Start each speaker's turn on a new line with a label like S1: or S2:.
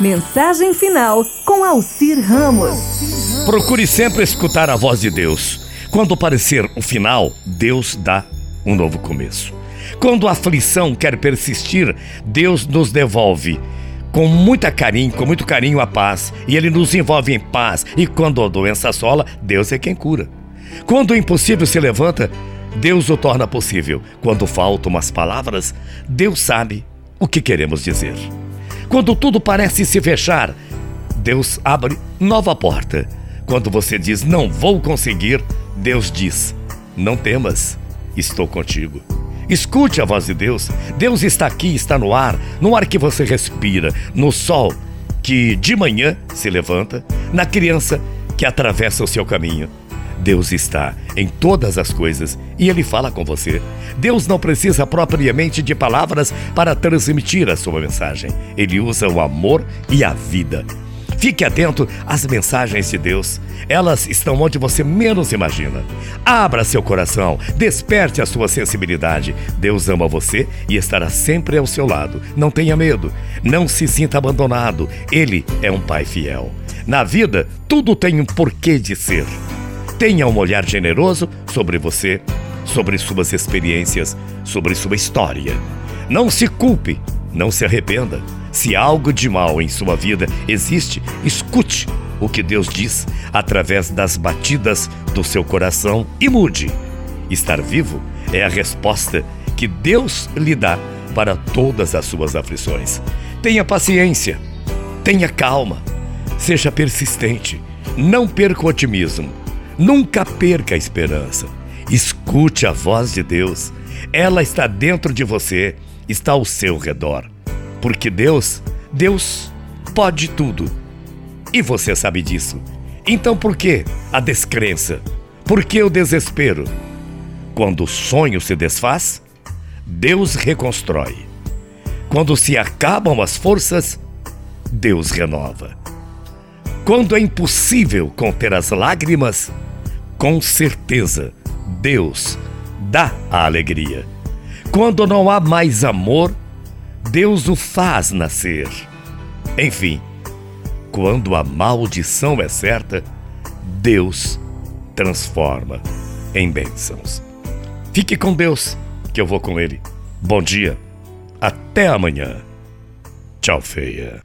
S1: Mensagem final com Alcir Ramos.
S2: Procure sempre escutar a voz de Deus. Quando parecer o final, Deus dá um novo começo. Quando a aflição quer persistir, Deus nos devolve com muita carinho, com muito carinho a paz, e ele nos envolve em paz. E quando a doença assola, Deus é quem cura. Quando o impossível se levanta, Deus o torna possível. Quando faltam as palavras, Deus sabe o que queremos dizer. Quando tudo parece se fechar, Deus abre nova porta. Quando você diz não vou conseguir, Deus diz: não temas, estou contigo. Escute a voz de Deus. Deus está aqui, está no ar, no ar que você respira, no sol que de manhã se levanta, na criança que atravessa o seu caminho. Deus está em todas as coisas e Ele fala com você. Deus não precisa propriamente de palavras para transmitir a sua mensagem. Ele usa o amor e a vida. Fique atento às mensagens de Deus. Elas estão onde você menos imagina. Abra seu coração, desperte a sua sensibilidade. Deus ama você e estará sempre ao seu lado. Não tenha medo, não se sinta abandonado. Ele é um pai fiel. Na vida, tudo tem um porquê de ser. Tenha um olhar generoso sobre você, sobre suas experiências, sobre sua história. Não se culpe, não se arrependa. Se algo de mal em sua vida existe, escute o que Deus diz através das batidas do seu coração e mude. Estar vivo é a resposta que Deus lhe dá para todas as suas aflições. Tenha paciência, tenha calma, seja persistente, não perca o otimismo, nunca perca a esperança. Escute a voz de Deus, ela está dentro de você, está ao seu redor. Porque Deus, Deus pode tudo. E você sabe disso. Então por que a descrença? Por que o desespero? Quando o sonho se desfaz, Deus reconstrói. Quando se acabam as forças, Deus renova. Quando é impossível conter as lágrimas, com certeza Deus dá a alegria. Quando não há mais amor, Deus o faz nascer. Enfim, quando a maldição é certa, Deus transforma em bênçãos. Fique com Deus, que eu vou com Ele. Bom dia, até amanhã. Tchau, feia.